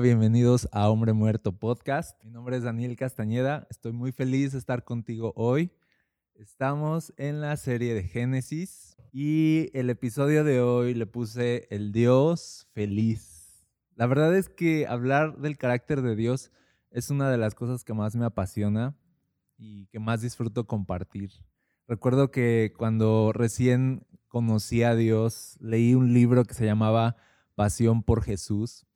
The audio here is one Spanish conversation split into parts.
Bienvenidos a Hombre Muerto Podcast. Mi nombre es Daniel Castañeda. Estoy muy feliz de estar contigo hoy. Estamos en la serie de Génesis y el episodio de hoy le puse el Dios feliz. La verdad es que hablar del carácter de Dios es una de las cosas que más me apasiona y que más disfruto compartir. Recuerdo que cuando recién conocí a Dios, leí un libro que se llamaba Pasión por Jesús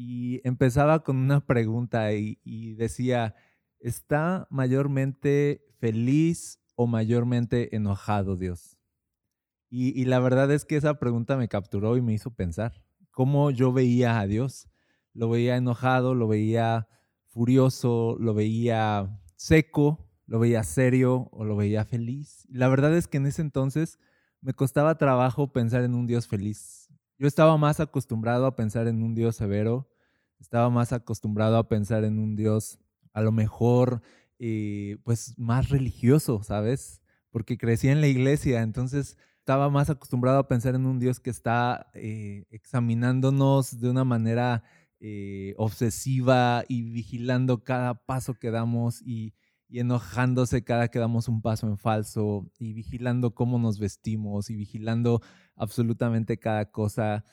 y empezaba con una pregunta y, decía, ¿está mayormente feliz o mayormente enojado Dios? Y, y la verdad es que esa pregunta me capturó y me hizo pensar cómo yo veía a Dios. Lo veía enojado, lo veía furioso, lo veía seco, lo veía serio o lo veía feliz. La verdad es que en ese entonces me costaba trabajo pensar en un Dios feliz. Yo estaba más acostumbrado a pensar en un Dios severo, estaba más acostumbrado a pensar en un Dios a lo mejor eh, pues más religioso, ¿sabes? Porque crecí en la iglesia, entonces estaba más acostumbrado a pensar en un Dios que está eh, examinándonos de una manera eh, obsesiva y vigilando cada paso que damos y, y enojándose cada que damos un paso en falso y vigilando cómo nos vestimos y vigilando absolutamente cada cosa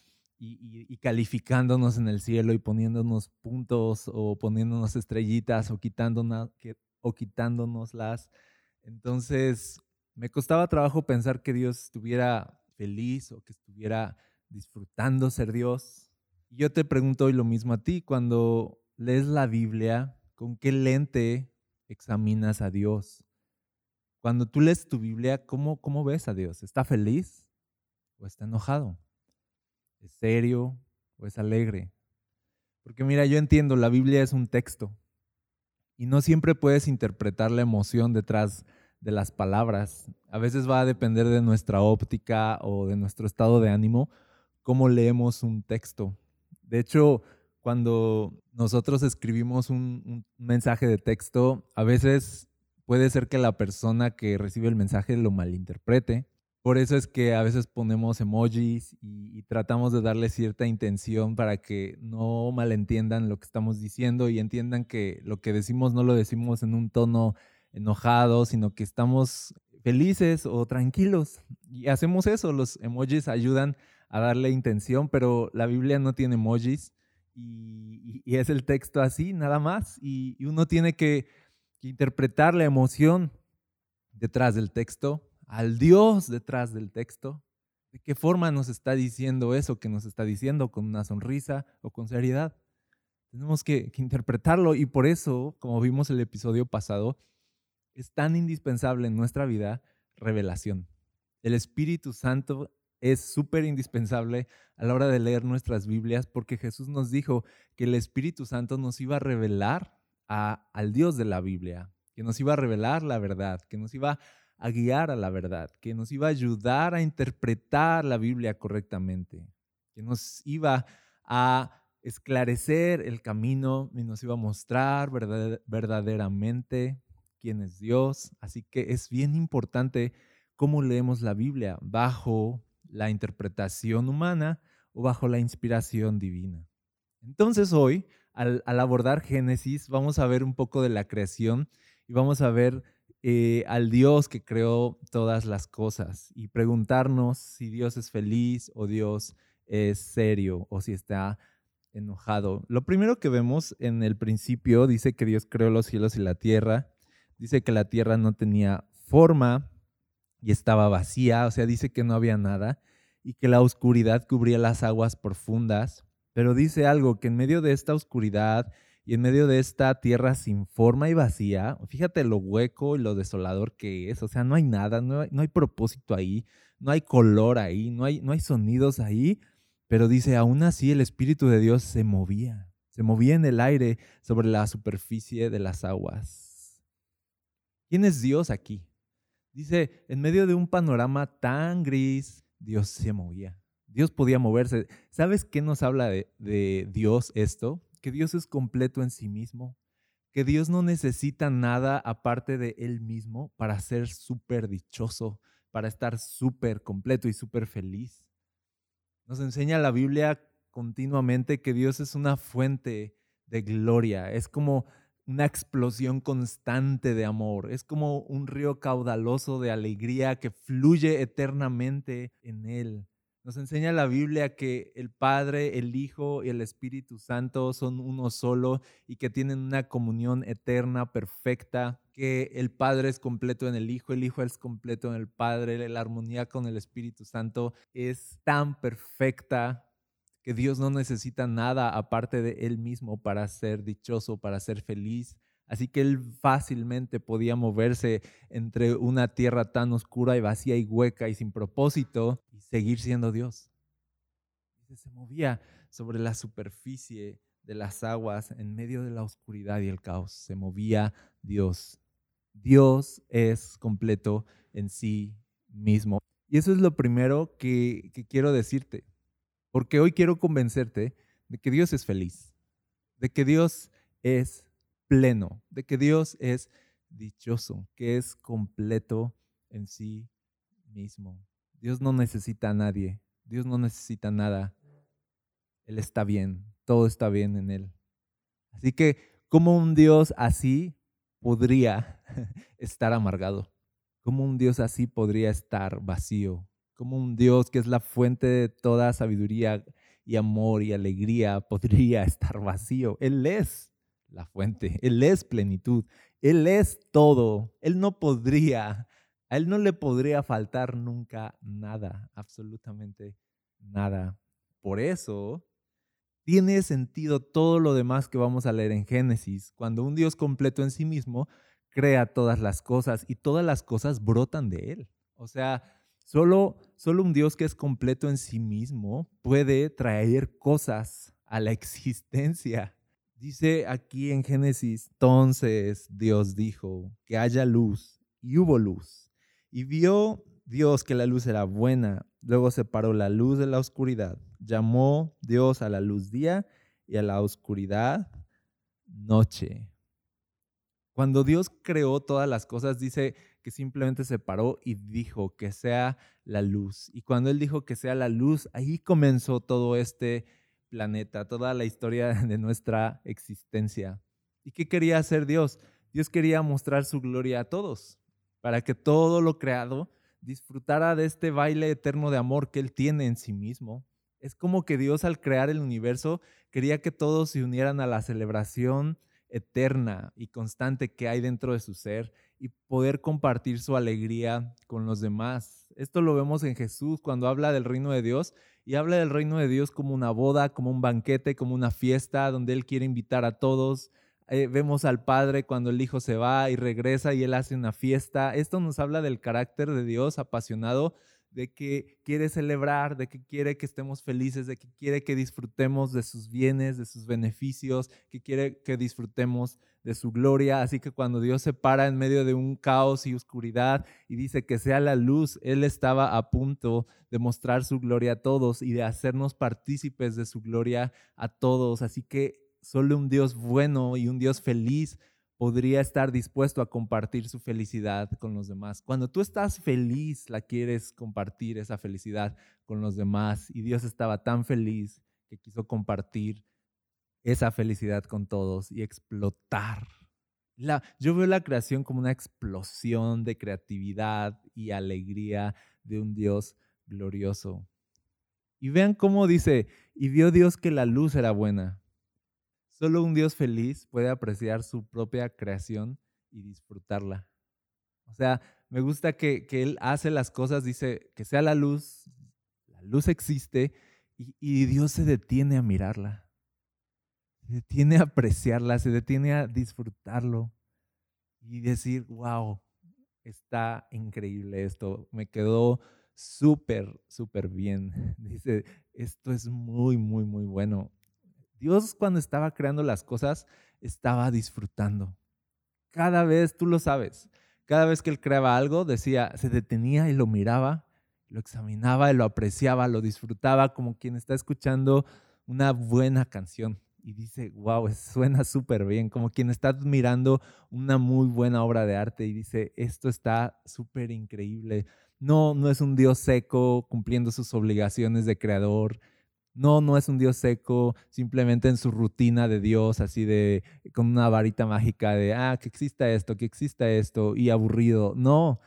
y, calificándonos en el cielo y poniéndonos puntos o poniéndonos estrellitas o, quitándonos, o quitándonoslas. Entonces, me costaba trabajo pensar que Dios estuviera feliz o que estuviera disfrutando ser Dios. Yo te pregunto hoy lo mismo a ti, cuando lees la Biblia, ¿con qué lente examinas a Dios? Cuando tú lees tu Biblia, ¿cómo, cómo ves a Dios? ¿Está feliz o está enojado? ¿Es serio o es alegre? Porque mira, yo entiendo, la Biblia es un texto y no siempre puedes interpretar la emoción detrás de las palabras. A veces va a depender de nuestra óptica o de nuestro estado de ánimo cómo leemos un texto. De hecho, cuando nosotros escribimos un, un mensaje de texto, a veces puede ser que la persona que recibe el mensaje lo malinterprete. Por eso es que a veces ponemos emojis y, tratamos de darle cierta intención para que no malentiendan lo que estamos diciendo y entiendan que lo que decimos no lo decimos en un tono enojado, sino que estamos felices o tranquilos. Y hacemos eso, los emojis ayudan a darle intención, pero la Biblia no tiene emojis y, es el texto así, nada más. Y, uno tiene que interpretar la emoción detrás del texto, al Dios detrás del texto. ¿De qué forma nos está diciendo eso que nos está diciendo? ¿Con una sonrisa o con seriedad? Tenemos que, interpretarlo y por eso, como vimos el episodio pasado, es tan indispensable en nuestra vida revelación. El Espíritu Santo es súper indispensable a la hora de leer nuestras Biblias porque Jesús nos dijo que el Espíritu Santo nos iba a revelar al Dios de la Biblia, que nos iba a revelar la verdad, que nos iba a guiar a la verdad, que nos iba a ayudar a interpretar la Biblia correctamente, que nos iba a esclarecer el camino y nos iba a mostrar verdad- verdaderamente quién es Dios. Así que es bien importante cómo leemos la Biblia, bajo la interpretación humana o bajo la inspiración divina. Entonces hoy, al abordar Génesis, vamos a ver un poco de la creación y vamos a ver eh, al Dios que creó todas las cosas y preguntarnos si Dios es feliz o Dios es serio o si está enojado. Lo primero que vemos en el principio dice que Dios creó los cielos y la tierra. Dice que la tierra no tenía forma y estaba vacía, o sea, dice que no había nada y que la oscuridad cubría las aguas profundas. Pero dice algo, que en medio de esta oscuridad y en medio de esta tierra sin forma y vacía, fíjate lo hueco y lo desolador que es, o sea, no hay nada, no hay, no hay propósito ahí, no hay color ahí, no hay, no hay sonidos ahí, pero dice, aún así el Espíritu de Dios se movía, Se movía en el aire sobre la superficie de las aguas. ¿Quién es Dios aquí? Dice, en medio de un panorama tan gris, Dios se movía. Dios podía moverse. ¿Sabes qué nos habla de, de Dios esto? Que Dios es completo en sí mismo, que Dios no necesita nada aparte de Él mismo para ser súper dichoso, para estar súper completo y súper feliz. Nos enseña la Biblia continuamente que Dios es una fuente de gloria, es como una explosión constante de amor, es como un río caudaloso de alegría que fluye eternamente en Él. Nos enseña la Biblia que el Padre, el Hijo y el Espíritu Santo son uno solo y que tienen una comunión eterna, perfecta, que el Padre es completo en el Hijo, el Hijo es completo en el Padre, la armonía con el Espíritu Santo es tan perfecta que Dios no necesita nada aparte de Él mismo para ser dichoso, para ser feliz, Así que él fácilmente podía moverse entre una tierra tan oscura y vacía y hueca y sin propósito y seguir siendo Dios. Se movía sobre la superficie de las aguas en medio de la oscuridad y el caos. Se movía Dios. Dios es completo en sí mismo. Y eso es lo primero que, que quiero decirte. Porque hoy quiero convencerte de que Dios es feliz. De que Dios es pleno, de que Dios es dichoso, que es completo en sí mismo. Dios no necesita a nadie, Dios no necesita nada. Él está bien, todo está bien en Él. Así que, ¿cómo un Dios así podría estar amargado? ¿Cómo un Dios así podría estar vacío? ¿Cómo un Dios que es la fuente de toda sabiduría y amor y alegría podría estar vacío? Él es la fuente, Él es plenitud, Él es todo, Él no podría, a Él no le podría faltar nunca nada, absolutamente nada. Por eso tiene sentido todo lo demás que vamos a leer en Génesis, cuando un Dios completo en sí mismo crea todas las cosas y todas las cosas brotan de Él. O sea, solo, solo un Dios que es completo en sí mismo puede traer cosas a la existencia. Dice aquí en Génesis, entonces Dios dijo que haya luz y hubo luz. Y vio Dios que la luz era buena, luego separó la luz de la oscuridad. Llamó Dios a la luz día y a la oscuridad noche. Cuando Dios creó todas las cosas, dice que simplemente separó y dijo que sea la luz. Y cuando Él dijo que sea la luz, ahí comenzó todo este planeta, toda la historia de nuestra existencia. ¿Y qué quería hacer Dios? Dios quería mostrar su gloria a todos, para que todo lo creado disfrutara de este baile eterno de amor que Él tiene en sí mismo. Es como que Dios al crear el universo quería que todos se unieran a la celebración eterna y constante que hay dentro de su ser y poder compartir su alegría con los demás. Esto lo vemos en Jesús cuando habla del reino de Dios y habla del reino de Dios como una boda, como un banquete, como una fiesta donde Él quiere invitar a todos. Eh, vemos al Padre cuando el Hijo se va y regresa y Él hace una fiesta. Esto nos habla del carácter de Dios apasionado, de que quiere celebrar, de que quiere que estemos felices, de que quiere que disfrutemos de sus bienes, de sus beneficios, que quiere que disfrutemos de su gloria. Así que cuando Dios se para en medio de un caos y oscuridad y dice que sea la luz, Él estaba a punto de mostrar su gloria a todos y de hacernos partícipes de su gloria a todos. Así que solo un Dios bueno y un Dios feliz podría estar dispuesto a compartir su felicidad con los demás. Cuando tú estás feliz, la quieres compartir esa felicidad con los demás y Dios estaba tan feliz que quiso compartir esa felicidad con todos y explotar. La, yo veo la creación como una explosión de creatividad y alegría de un Dios glorioso. Y vean cómo dice, y vio Dios que la luz era buena. Solo un Dios feliz puede apreciar su propia creación y disfrutarla. O sea, me gusta que, que Él hace las cosas, dice que sea la luz, la luz existe y, y Dios se detiene a mirarla se detiene a apreciarla, se detiene a disfrutarlo y decir, wow, está increíble esto, me quedó súper, súper bien. Dice, esto es muy, muy, muy bueno. Dios cuando estaba creando las cosas estaba disfrutando. Cada vez, tú lo sabes, cada vez que él creaba algo, decía, se detenía y lo miraba, lo examinaba y lo apreciaba, lo disfrutaba como quien está escuchando una buena canción y dice, wow, suena súper bien, como quien está admirando una muy buena obra de arte y dice, esto está súper increíble. No, no es un Dios seco cumpliendo sus obligaciones de creador. No, no es un Dios seco simplemente en su rutina de Dios, así de con una varita mágica de, ah, que exista esto, que exista esto y aburrido. No,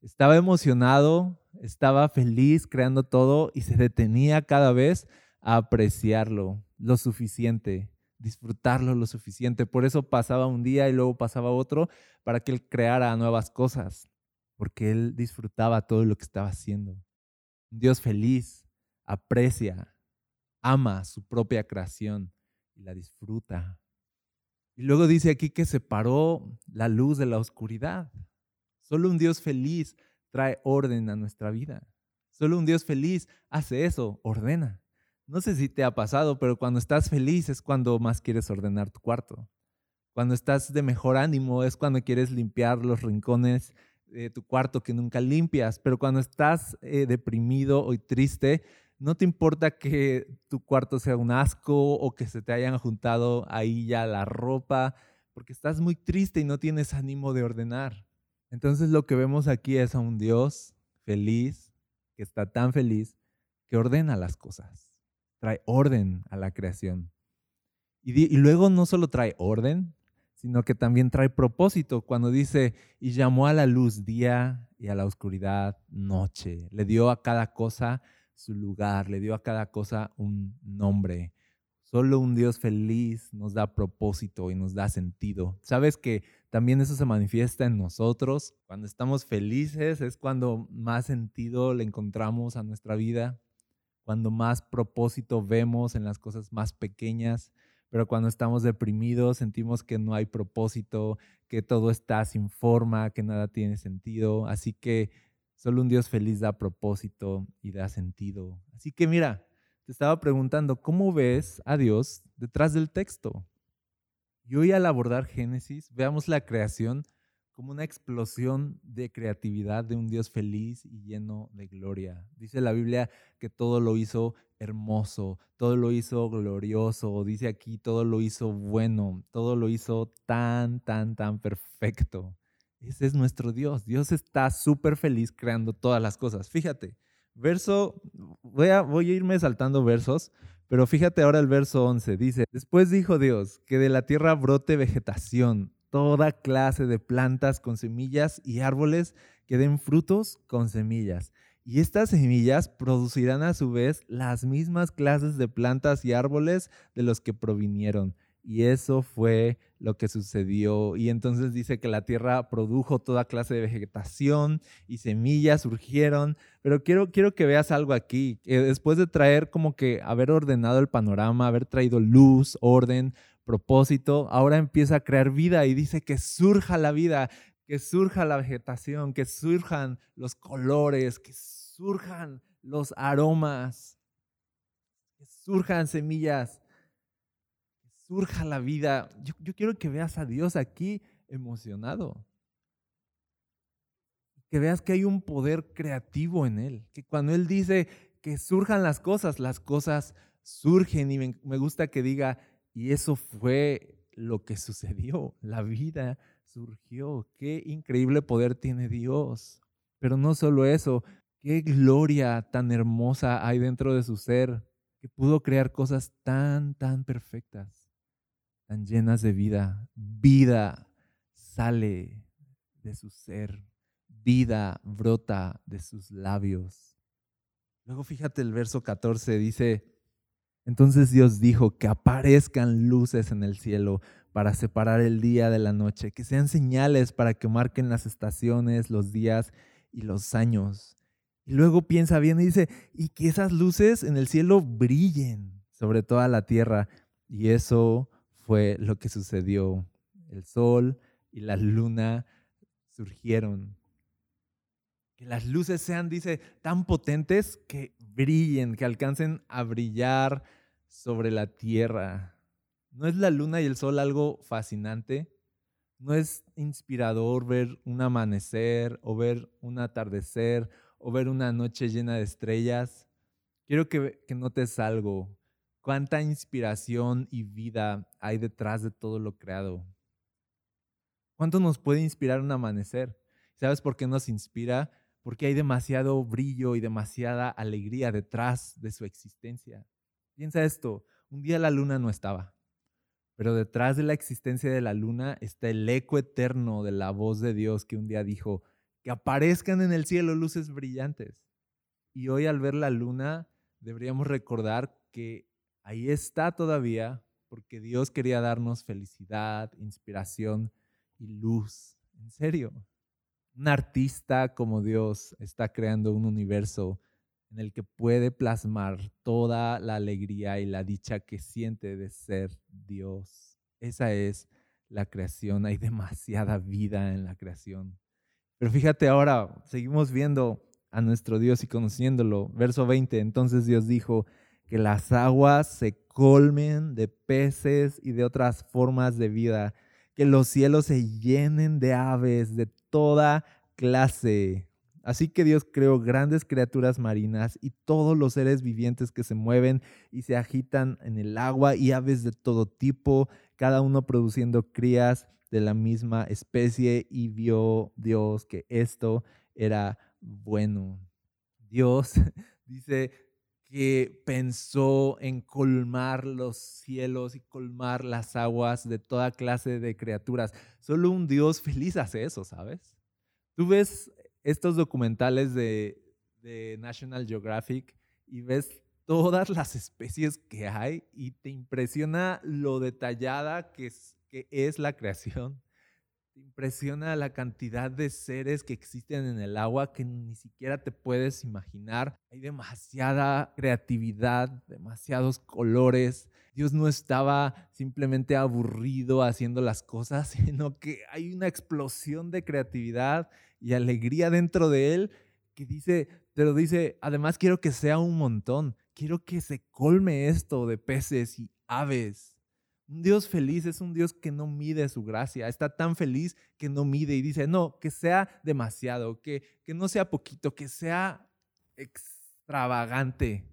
estaba emocionado, estaba feliz creando todo y se detenía cada vez a apreciarlo lo suficiente, disfrutarlo lo suficiente. Por eso pasaba un día y luego pasaba otro para que él creara nuevas cosas, porque él disfrutaba todo lo que estaba haciendo. Un Dios feliz aprecia, ama su propia creación y la disfruta. Y luego dice aquí que separó la luz de la oscuridad. Solo un Dios feliz trae orden a nuestra vida. Solo un Dios feliz hace eso, ordena. No sé si te ha pasado, pero cuando estás feliz es cuando más quieres ordenar tu cuarto. Cuando estás de mejor ánimo es cuando quieres limpiar los rincones de tu cuarto que nunca limpias. Pero cuando estás eh, deprimido o triste, no te importa que tu cuarto sea un asco o que se te hayan juntado ahí ya la ropa, porque estás muy triste y no tienes ánimo de ordenar. Entonces lo que vemos aquí es a un Dios feliz, que está tan feliz, que ordena las cosas trae orden a la creación. Y, luego no solo trae orden, sino que también trae propósito cuando dice, y llamó a la luz día y a la oscuridad noche. Le dio a cada cosa su lugar, le dio a cada cosa un nombre. Solo un Dios feliz nos da propósito y nos da sentido. Sabes que también eso se manifiesta en nosotros. Cuando estamos felices es cuando más sentido le encontramos a nuestra vida cuando más propósito vemos en las cosas más pequeñas, pero cuando estamos deprimidos sentimos que no hay propósito, que todo está sin forma, que nada tiene sentido. Así que solo un Dios feliz da propósito y da sentido. Así que mira, te estaba preguntando, ¿cómo ves a Dios detrás del texto? Y hoy al abordar Génesis, veamos la creación como una explosión de creatividad de un Dios feliz y lleno de gloria. Dice la Biblia que todo lo hizo hermoso, todo lo hizo glorioso, dice aquí todo lo hizo bueno, todo lo hizo tan, tan, tan perfecto. Ese es nuestro Dios. Dios está súper feliz creando todas las cosas. Fíjate, verso, voy a, voy a irme saltando versos, pero fíjate ahora el verso 11. Dice, después dijo Dios que de la tierra brote vegetación toda clase de plantas con semillas y árboles que den frutos con semillas. Y estas semillas producirán a su vez las mismas clases de plantas y árboles de los que provinieron. Y eso fue lo que sucedió. Y entonces dice que la tierra produjo toda clase de vegetación y semillas surgieron. Pero quiero, quiero que veas algo aquí. después de traer como que haber ordenado el panorama, haber traído luz, orden, propósito, ahora empieza a crear vida y dice que surja la vida, que surja la vegetación, que surjan los colores, que surjan los aromas, que surjan semillas, surja la vida. Yo, quiero que veas a Dios aquí emocionado. Que veas que hay un poder creativo en Él, que cuando Él dice que surjan las cosas, las cosas surgen y me gusta que diga y eso fue lo que sucedió. La vida surgió. Qué increíble poder tiene Dios. Pero no solo eso, qué gloria tan hermosa hay dentro de su ser, que pudo crear cosas tan, tan perfectas, tan llenas de vida. Vida sale de su ser, vida brota de sus labios. Luego fíjate el verso 14, dice, entonces Dios dijo que aparezcan luces en el cielo para separar el día de la noche, que sean señales para que marquen las estaciones, los días y los años. Y luego piensa bien y dice, y que esas luces en el cielo brillen sobre toda la tierra. Y eso fue lo que sucedió. El sol y la luna surgieron. Que las luces sean, dice, tan potentes que brillen, que alcancen a brillar sobre la tierra. ¿No es la luna y el sol algo fascinante? ¿No es inspirador ver un amanecer o ver un atardecer o ver una noche llena de estrellas? Quiero que, que notes algo. Cuánta inspiración y vida hay detrás de todo lo creado. ¿Cuánto nos puede inspirar un amanecer? ¿Sabes por qué nos inspira? Porque hay demasiado brillo y demasiada alegría detrás de su existencia. Piensa esto, un día la luna no estaba, pero detrás de la existencia de la luna está el eco eterno de la voz de Dios que un día dijo, que aparezcan en el cielo luces brillantes. Y hoy al ver la luna deberíamos recordar que ahí está todavía porque Dios quería darnos felicidad, inspiración y luz. En serio. Un artista como Dios está creando un universo en el que puede plasmar toda la alegría y la dicha que siente de ser Dios. Esa es la creación. Hay demasiada vida en la creación. Pero fíjate ahora, seguimos viendo a nuestro Dios y conociéndolo. Verso 20, entonces Dios dijo que las aguas se colmen de peces y de otras formas de vida, que los cielos se llenen de aves de toda clase. Así que Dios creó grandes criaturas marinas y todos los seres vivientes que se mueven y se agitan en el agua y aves de todo tipo, cada uno produciendo crías de la misma especie y vio Dios que esto era bueno. Dios dice que pensó en colmar los cielos y colmar las aguas de toda clase de criaturas. Solo un Dios feliz hace eso, ¿sabes? Tú ves estos documentales de, National Geographic y ves todas las especies que hay y te impresiona lo detallada que es, que es la creación. Te impresiona la cantidad de seres que existen en el agua que ni siquiera te puedes imaginar. Hay demasiada creatividad, demasiados colores. Dios no estaba simplemente aburrido haciendo las cosas, sino que hay una explosión de creatividad y alegría dentro de él que dice, pero dice, además quiero que sea un montón, quiero que se colme esto de peces y aves. Un Dios feliz es un Dios que no mide su gracia, está tan feliz que no mide y dice, no, que sea demasiado, que, que no sea poquito, que sea extravagante.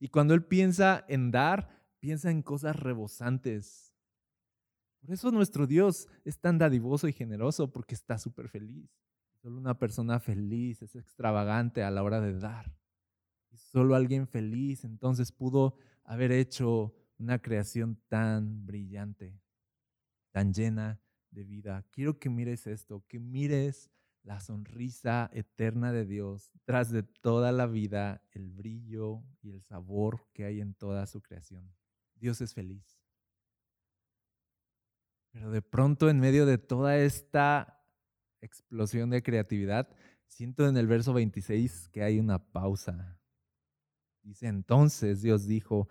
Y cuando Él piensa en dar, piensa en cosas rebosantes. Por eso nuestro Dios es tan dadivoso y generoso, porque está súper feliz. Solo una persona feliz es extravagante a la hora de dar. Y solo alguien feliz entonces pudo haber hecho una creación tan brillante, tan llena de vida. Quiero que mires esto, que mires la sonrisa eterna de Dios tras de toda la vida, el brillo y el sabor que hay en toda su creación. Dios es feliz. Pero de pronto en medio de toda esta explosión de creatividad, siento en el verso 26 que hay una pausa. Dice, entonces Dios dijo,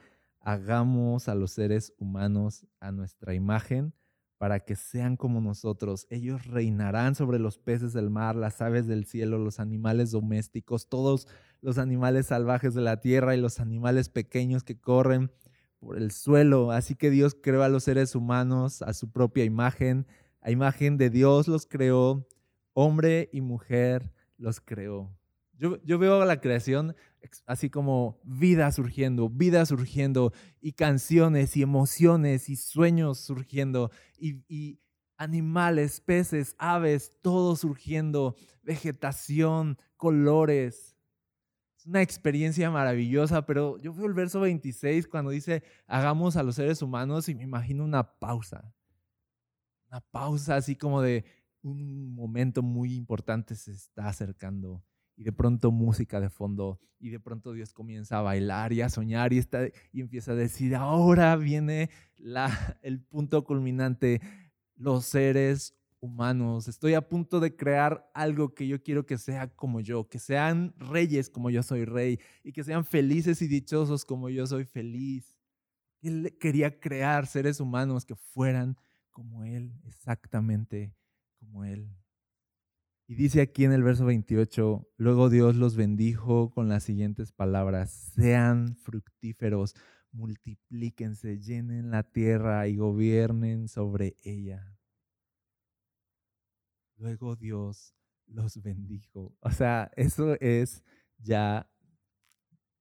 hagamos a los seres humanos a nuestra imagen para que sean como nosotros. Ellos reinarán sobre los peces del mar, las aves del cielo, los animales domésticos, todos los animales salvajes de la tierra y los animales pequeños que corren por el suelo. Así que Dios creó a los seres humanos a su propia imagen. A imagen de Dios los creó, hombre y mujer los creó. Yo, yo veo la creación así como vida surgiendo, vida surgiendo, y canciones y emociones y sueños surgiendo, y, y animales, peces, aves, todo surgiendo, vegetación, colores. Es una experiencia maravillosa, pero yo veo el verso 26 cuando dice, hagamos a los seres humanos y me imagino una pausa. Una pausa así como de, un momento muy importante se está acercando y de pronto música de fondo y de pronto Dios comienza a bailar y a soñar y, está, y empieza a decir, ahora viene la, el punto culminante, los seres humanos, estoy a punto de crear algo que yo quiero que sea como yo, que sean reyes como yo soy rey y que sean felices y dichosos como yo soy feliz. Él quería crear seres humanos que fueran como Él, exactamente como Él. Y dice aquí en el verso 28, luego Dios los bendijo con las siguientes palabras, sean fructíferos, multiplíquense, llenen la tierra y gobiernen sobre ella. Luego Dios los bendijo. O sea, eso es ya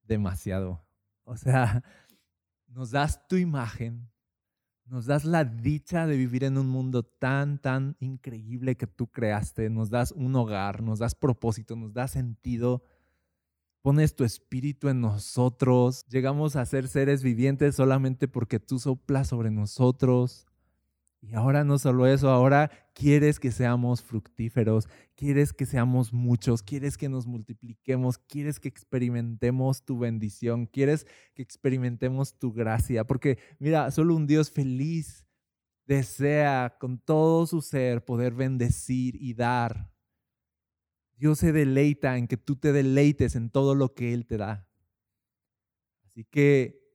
demasiado. O sea, nos das tu imagen, nos das la dicha de vivir en un mundo tan, tan increíble que tú creaste, nos das un hogar, nos das propósito, nos das sentido, pones tu espíritu en nosotros, llegamos a ser seres vivientes solamente porque tú soplas sobre nosotros. Y ahora no solo eso, ahora quieres que seamos fructíferos, quieres que seamos muchos, quieres que nos multipliquemos, quieres que experimentemos tu bendición, quieres que experimentemos tu gracia. Porque mira, solo un Dios feliz desea con todo su ser poder bendecir y dar. Dios se deleita en que tú te deleites en todo lo que Él te da. Así que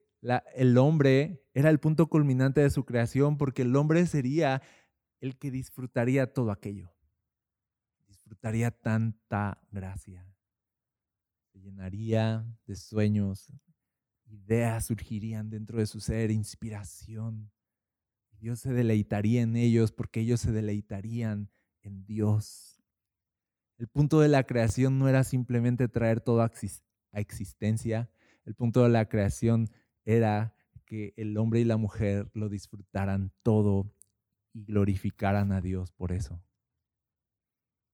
el hombre era el punto culminante de su creación porque el hombre sería el que disfrutaría todo aquello. Disfrutaría tanta gracia. Se llenaría de sueños, ideas surgirían dentro de su ser, inspiración. Dios se deleitaría en ellos porque ellos se deleitarían en Dios. El punto de la creación no era simplemente traer todo a existencia. El punto de la creación era que el hombre y la mujer lo disfrutaran todo y glorificaran a Dios por eso.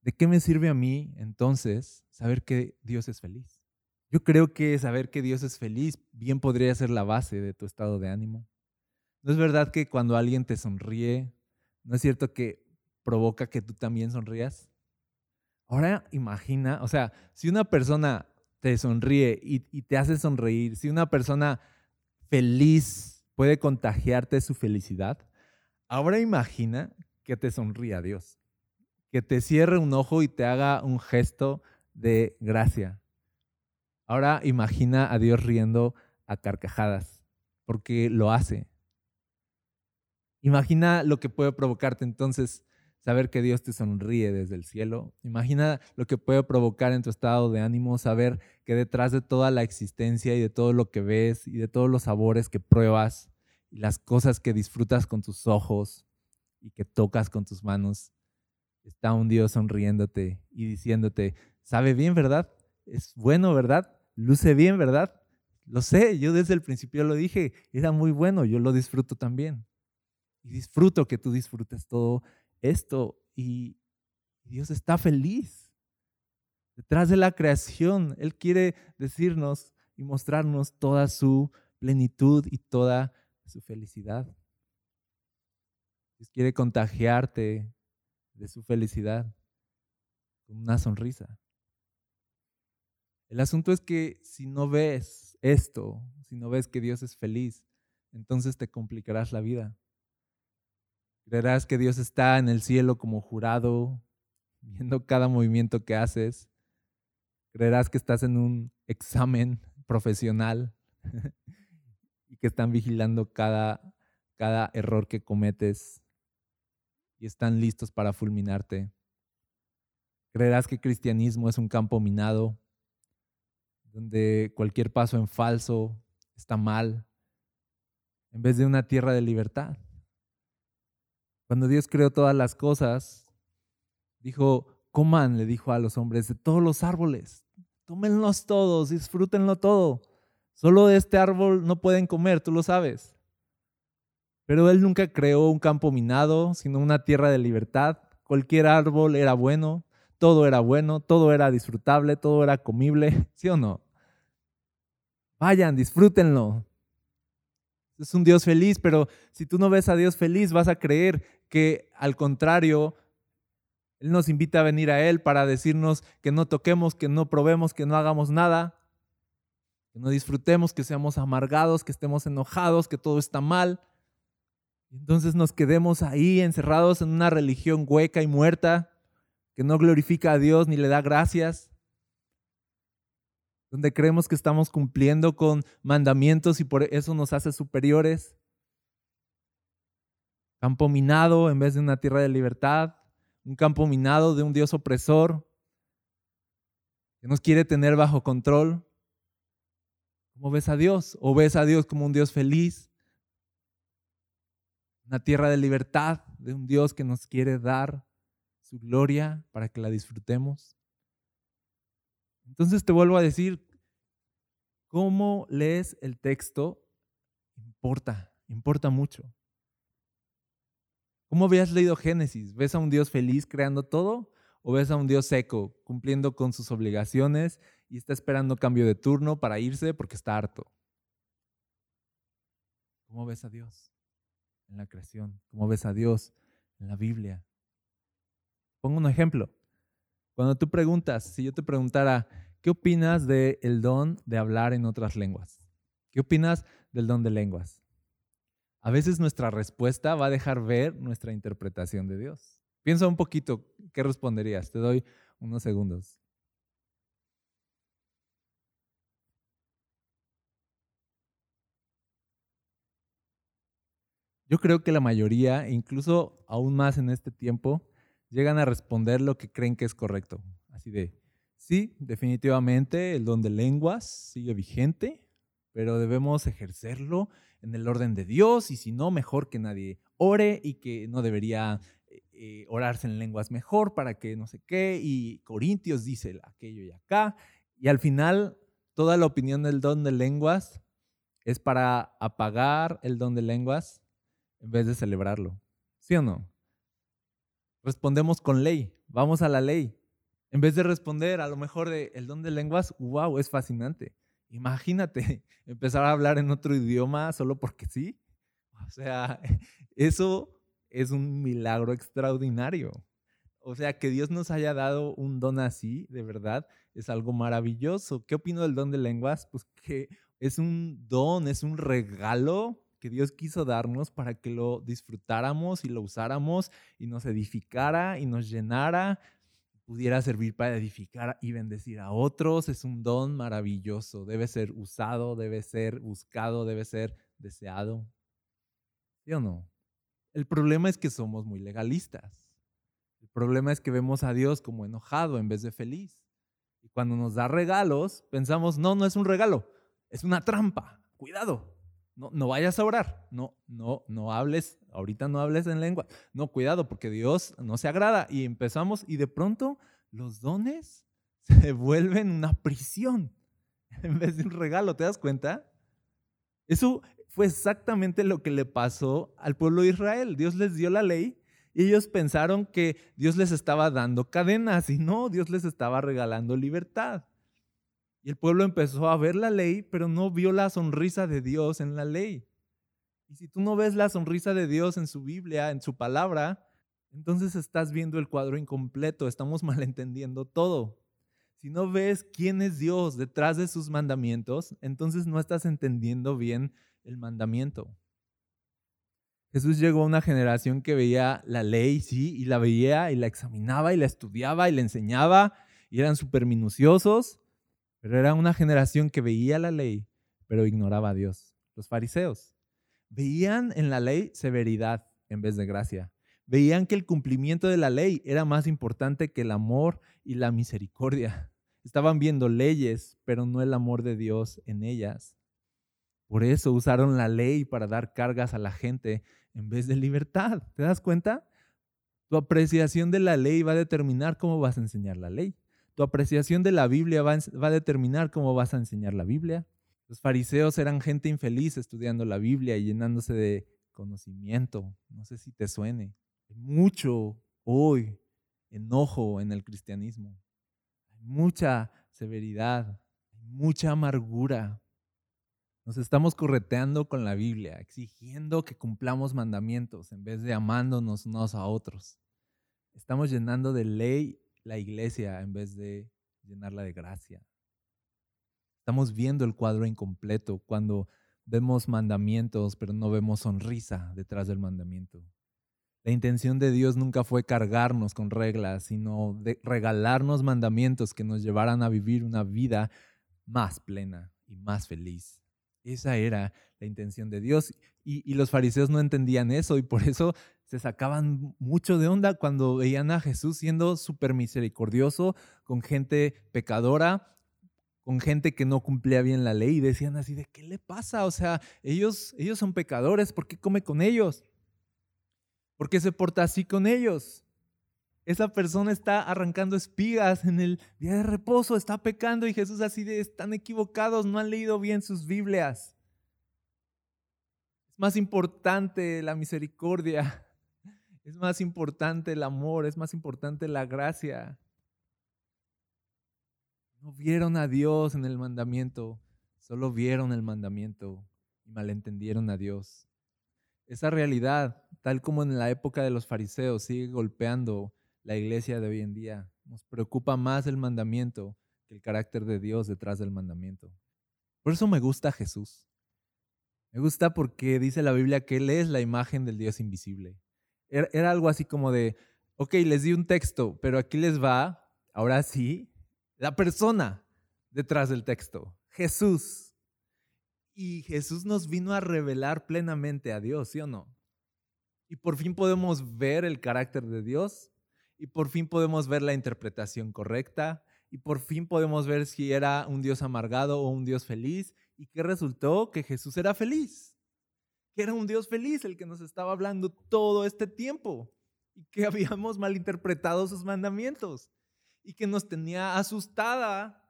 ¿De qué me sirve a mí entonces saber que Dios es feliz? Yo creo que saber que Dios es feliz bien podría ser la base de tu estado de ánimo. ¿No es verdad que cuando alguien te sonríe, no es cierto que provoca que tú también sonrías? Ahora imagina, o sea, si una persona te sonríe y, y te hace sonreír, si una persona feliz puede contagiarte su felicidad, ahora imagina que te sonría Dios, que te cierre un ojo y te haga un gesto de gracia. Ahora imagina a Dios riendo a carcajadas, porque lo hace. Imagina lo que puede provocarte entonces saber que Dios te sonríe desde el cielo. Imagina lo que puede provocar en tu estado de ánimo saber que detrás de toda la existencia y de todo lo que ves y de todos los sabores que pruebas y las cosas que disfrutas con tus ojos y que tocas con tus manos, está un Dios sonriéndote y diciéndote, sabe bien, ¿verdad? Es bueno, ¿verdad? Luce bien, ¿verdad? Lo sé, yo desde el principio lo dije, era muy bueno, yo lo disfruto también. Y disfruto que tú disfrutes todo esto y Dios está feliz. Detrás de la creación, Él quiere decirnos y mostrarnos toda su plenitud y toda su felicidad. Dios quiere contagiarte de su felicidad con una sonrisa. El asunto es que si no ves esto, si no ves que Dios es feliz, entonces te complicarás la vida. Creerás que Dios está en el cielo como jurado, viendo cada movimiento que haces. Creerás que estás en un examen profesional y que están vigilando cada, cada error que cometes y están listos para fulminarte. Creerás que cristianismo es un campo minado, donde cualquier paso en falso está mal, en vez de una tierra de libertad. Cuando Dios creó todas las cosas, dijo, coman, le dijo a los hombres, de todos los árboles, tómenlos todos, disfrútenlo todo. Solo de este árbol no pueden comer, tú lo sabes. Pero Él nunca creó un campo minado, sino una tierra de libertad. Cualquier árbol era bueno, todo era bueno, todo era disfrutable, todo era comible, ¿sí o no? Vayan, disfrútenlo. Es un Dios feliz, pero si tú no ves a Dios feliz, vas a creer que al contrario, Él nos invita a venir a Él para decirnos que no toquemos, que no probemos, que no hagamos nada, que no disfrutemos, que seamos amargados, que estemos enojados, que todo está mal. Entonces nos quedemos ahí encerrados en una religión hueca y muerta, que no glorifica a Dios ni le da gracias, donde creemos que estamos cumpliendo con mandamientos y por eso nos hace superiores campo minado en vez de una tierra de libertad, un campo minado de un Dios opresor que nos quiere tener bajo control, ¿Cómo ves a Dios? ¿O ves a Dios como un Dios feliz? Una tierra de libertad, de un Dios que nos quiere dar su gloria para que la disfrutemos. Entonces te vuelvo a decir, cómo lees el texto importa, importa mucho. ¿Cómo habías leído Génesis? ¿Ves a un Dios feliz creando todo? ¿O ves a un Dios seco, cumpliendo con sus obligaciones y está esperando cambio de turno para irse porque está harto? ¿Cómo ves a Dios en la creación? ¿Cómo ves a Dios en la Biblia? Pongo un ejemplo. Cuando tú preguntas, si yo te preguntara, ¿qué opinas del el don de hablar en otras lenguas? ¿Qué opinas del don de lenguas? A veces nuestra respuesta va a dejar ver nuestra interpretación de Dios. Piensa un poquito, ¿qué responderías? Te doy unos segundos. Yo creo que la mayoría, incluso aún más en este tiempo, llegan a responder lo que creen que es correcto. Así de, sí, definitivamente el don de lenguas sigue vigente, pero debemos ejercerlo en el orden de Dios y si no, mejor que nadie ore y que no debería eh, eh, orarse en lenguas mejor para que no sé qué y Corintios dice aquello y acá y al final toda la opinión del don de lenguas es para apagar el don de lenguas en vez de celebrarlo. ¿Sí o no? Respondemos con ley, vamos a la ley. En vez de responder a lo mejor de el don de lenguas, wow, es fascinante. Imagínate empezar a hablar en otro idioma solo porque sí. O sea, eso es un milagro extraordinario. O sea, que Dios nos haya dado un don así, de verdad, es algo maravilloso. ¿Qué opino del don de lenguas? Pues que es un don, es un regalo que Dios quiso darnos para que lo disfrutáramos y lo usáramos y nos edificara y nos llenara, pudiera servir para edificar y bendecir a otros. Es un don maravilloso, debe ser usado, debe ser buscado, debe ser deseado. ¿Sí o no? El problema es que somos muy legalistas. El problema es que vemos a Dios como enojado en vez de feliz. Y cuando nos da regalos, pensamos, no, no es un regalo, es una trampa. Cuidado, no, no vayas a orar. No, no, no hables. Ahorita no hables en lengua. No, cuidado, porque Dios no se agrada. Y empezamos y de pronto los dones se vuelven una prisión en vez de un regalo. ¿Te das cuenta? Eso fue exactamente lo que le pasó al pueblo de Israel. Dios les dio la ley y ellos pensaron que Dios les estaba dando cadenas y no, Dios les estaba regalando libertad. El pueblo empezó a ver la ley, pero no vio la sonrisa de Dios en la ley. Y si tú no ves la sonrisa de Dios en su Biblia, en su palabra, entonces estás viendo el cuadro incompleto, estamos malentendiendo todo. Si no ves quién es Dios detrás de sus mandamientos, entonces no estás entendiendo bien el mandamiento. Jesús llegó a una generación que veía la ley, sí, y la veía y la examinaba y la estudiaba y la enseñaba y eran súper minuciosos, pero era una generación que veía la ley, pero ignoraba a Dios. Los fariseos veían en la ley severidad en vez de gracia. Veían que el cumplimiento de la ley era más importante que el amor y la misericordia. Estaban viendo leyes, pero no el amor de Dios en ellas. Por eso usaron la ley para dar cargas a la gente en vez de libertad. ¿Te das cuenta? Tu apreciación de la ley va a determinar cómo vas a enseñar la ley. Tu apreciación de la Biblia va, a determinar cómo vas a enseñar la Biblia. Los fariseos eran gente infeliz estudiando la Biblia y llenándose de conocimiento. No sé si te suene. Hay mucho hoy enojo en el cristianismo. Hay mucha severidad, mucha amargura. Nos estamos correteando con la Biblia, exigiendo que cumplamos mandamientos en vez de amándonos unos a otros. Estamos llenando de ley la iglesia en vez de llenarla de gracia. Estamos viendo el cuadro incompleto cuando vemos mandamientos, pero no vemos sonrisa detrás del mandamiento. La intención de Dios nunca fue cargarnos con reglas, sino de regalarnos mandamientos que nos llevaran a vivir una vida más plena y más feliz. Esa era la intención de Dios. Y, los fariseos no entendían eso y por eso se sacaban mucho de onda cuando veían a Jesús siendo súper misericordioso con gente pecadora, con gente que no cumplía bien la ley y decían así de, ¿qué le pasa? O sea, ellos, ellos son pecadores, ¿por qué come con ellos? ¿Por qué se porta así con ellos? Esa persona está arrancando espigas en el día de reposo, está pecando y Jesús así de, están equivocados, no han leído bien sus Biblias. Es más importante la misericordia, es más importante el amor, es más importante la gracia. No vieron a Dios en el mandamiento, solo vieron el mandamiento y malentendieron a Dios. Esa realidad, tal como en la época de los fariseos, sigue golpeando la iglesia de hoy en día. Nos preocupa más el mandamiento que el carácter de Dios detrás del mandamiento. Por eso me gusta Jesús. Me gusta porque dice la Biblia que Él es la imagen del Dios invisible. Era algo así como de, ok, les di un texto, pero aquí les va, ahora sí, la persona detrás del texto, Jesús. Y Jesús nos vino a revelar plenamente a Dios, ¿sí o no? Y por fin podemos ver el carácter de Dios y por fin podemos ver la interpretación correcta y por fin podemos ver si era un Dios amargado o un Dios feliz y qué resultó que Jesús era feliz, que era un Dios feliz el que nos estaba hablando todo este tiempo y que habíamos malinterpretado sus mandamientos y que nos tenía asustada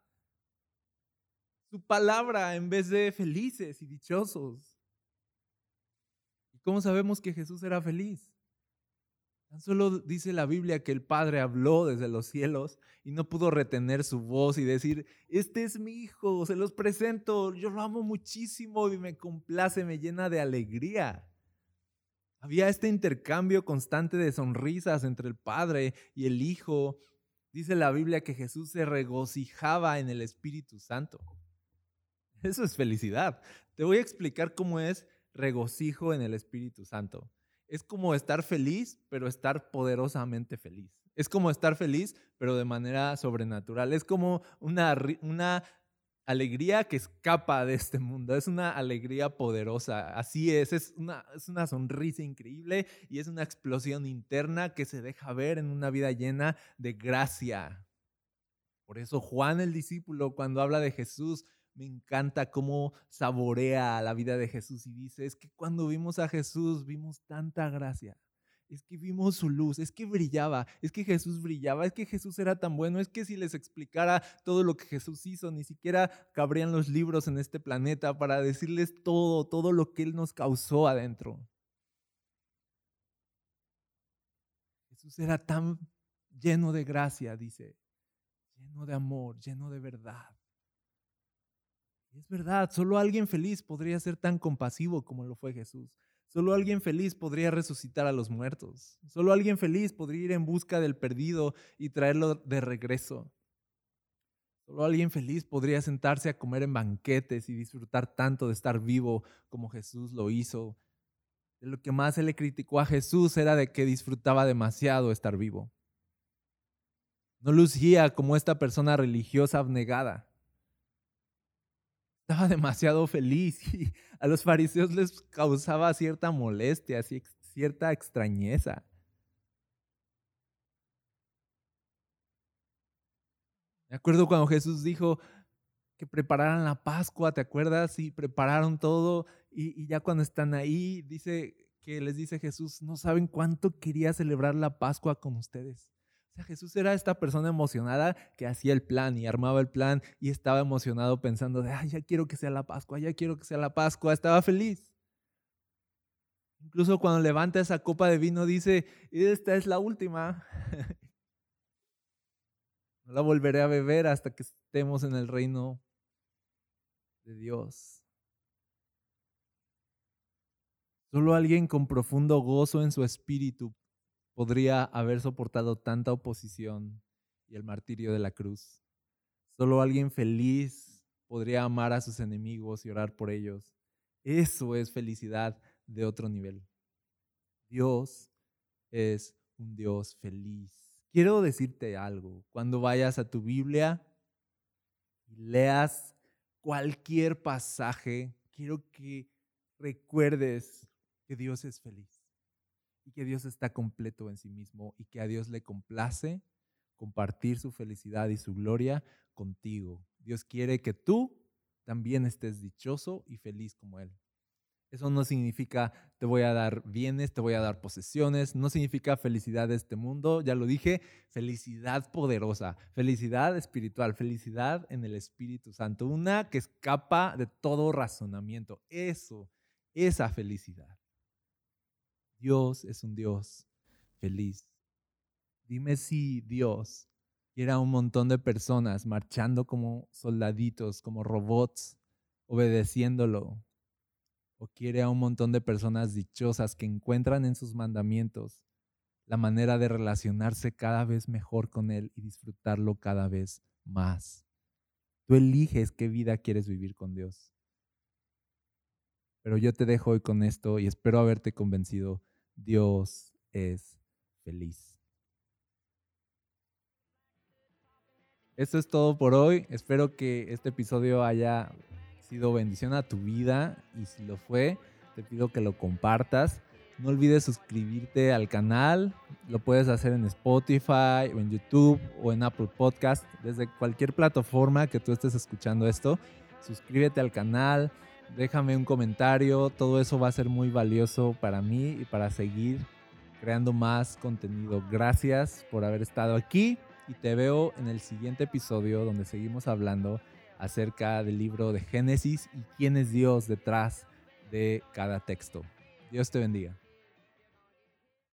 su palabra en vez de felices y dichosos. ¿Y cómo sabemos que Jesús era feliz? Tan solo dice la Biblia que el Padre habló desde los cielos y no pudo retener su voz y decir, este es mi hijo, se los presento, yo lo amo muchísimo y me complace, me llena de alegría. Había este intercambio constante de sonrisas entre el Padre y el Hijo Dice la Biblia que Jesús se regocijaba en el Espíritu Santo. Eso es felicidad. Te voy a explicar cómo es regocijo en el Espíritu Santo. Es como estar feliz, pero estar poderosamente feliz. Es como estar feliz, pero de manera sobrenatural. Es como una, una alegría que escapa de este mundo, es una alegría poderosa, así es, es una, es una sonrisa increíble y es una explosión interna que se deja ver en una vida llena de gracia. Por eso Juan el discípulo cuando habla de Jesús, me encanta cómo saborea la vida de Jesús y dice, es que cuando vimos a Jesús vimos tanta gracia es que vimos su luz, es que brillaba, es que Jesús brillaba, es que Jesús era tan bueno, es que si les explicara todo lo que Jesús hizo, ni siquiera cabrían los libros en este planeta para decirles todo, todo lo que Él nos causó adentro. Jesús era tan lleno de gracia, dice, lleno de amor, lleno de verdad. Es verdad, solo alguien feliz podría ser tan compasivo como lo fue Jesús. Solo alguien feliz podría resucitar a los muertos. Solo alguien feliz podría ir en busca del perdido y traerlo de regreso. Solo alguien feliz podría sentarse a comer en banquetes y disfrutar tanto de estar vivo como Jesús lo hizo. De lo que más se le criticó a Jesús era de que disfrutaba demasiado estar vivo. No lucía como esta persona religiosa abnegada estaba demasiado feliz y a los fariseos les causaba cierta molestia, cierta extrañeza. Me acuerdo cuando Jesús dijo que prepararan la Pascua, ¿te acuerdas? Y prepararon todo y, y ya cuando están ahí, dice que les dice Jesús, no saben cuánto quería celebrar la Pascua con ustedes. Jesús era esta persona emocionada que hacía el plan y armaba el plan y estaba emocionado pensando de, ya quiero que sea la Pascua, ya quiero que sea la Pascua, estaba feliz. Incluso cuando levanta esa copa de vino dice, esta es la última. no la volveré a beber hasta que estemos en el reino de Dios. Solo alguien con profundo gozo en su espíritu podría haber soportado tanta oposición y el martirio de la cruz. Solo alguien feliz podría amar a sus enemigos y orar por ellos. Eso es felicidad de otro nivel. Dios es un Dios feliz. Quiero decirte algo. Cuando vayas a tu Biblia y leas cualquier pasaje, quiero que recuerdes que Dios es feliz y que Dios está completo en sí mismo y que a Dios le complace compartir su felicidad y su gloria contigo. Dios quiere que tú también estés dichoso y feliz como Él. Eso no significa te voy a dar bienes, te voy a dar posesiones, no significa felicidad de este mundo, ya lo dije, felicidad poderosa, felicidad espiritual, felicidad en el Espíritu Santo, una que escapa de todo razonamiento. Eso, esa felicidad. Dios es un Dios feliz. Dime si Dios quiere a un montón de personas marchando como soldaditos, como robots, obedeciéndolo, o quiere a un montón de personas dichosas que encuentran en sus mandamientos la manera de relacionarse cada vez mejor con Él y disfrutarlo cada vez más. Tú eliges qué vida quieres vivir con Dios. Pero yo te dejo hoy con esto y espero haberte convencido. Dios es feliz. Esto es todo por hoy. Espero que este episodio haya sido bendición a tu vida y si lo fue, te pido que lo compartas. No olvides suscribirte al canal, lo puedes hacer en Spotify o en YouTube o en Apple Podcast, desde cualquier plataforma que tú estés escuchando esto. Suscríbete al canal, déjame un comentario, todo eso va a ser muy valioso para mí y para seguir creando más contenido. Gracias por haber estado aquí y te veo en el siguiente episodio donde seguimos hablando acerca del libro de Génesis y quién es Dios detrás de cada texto. Dios te bendiga.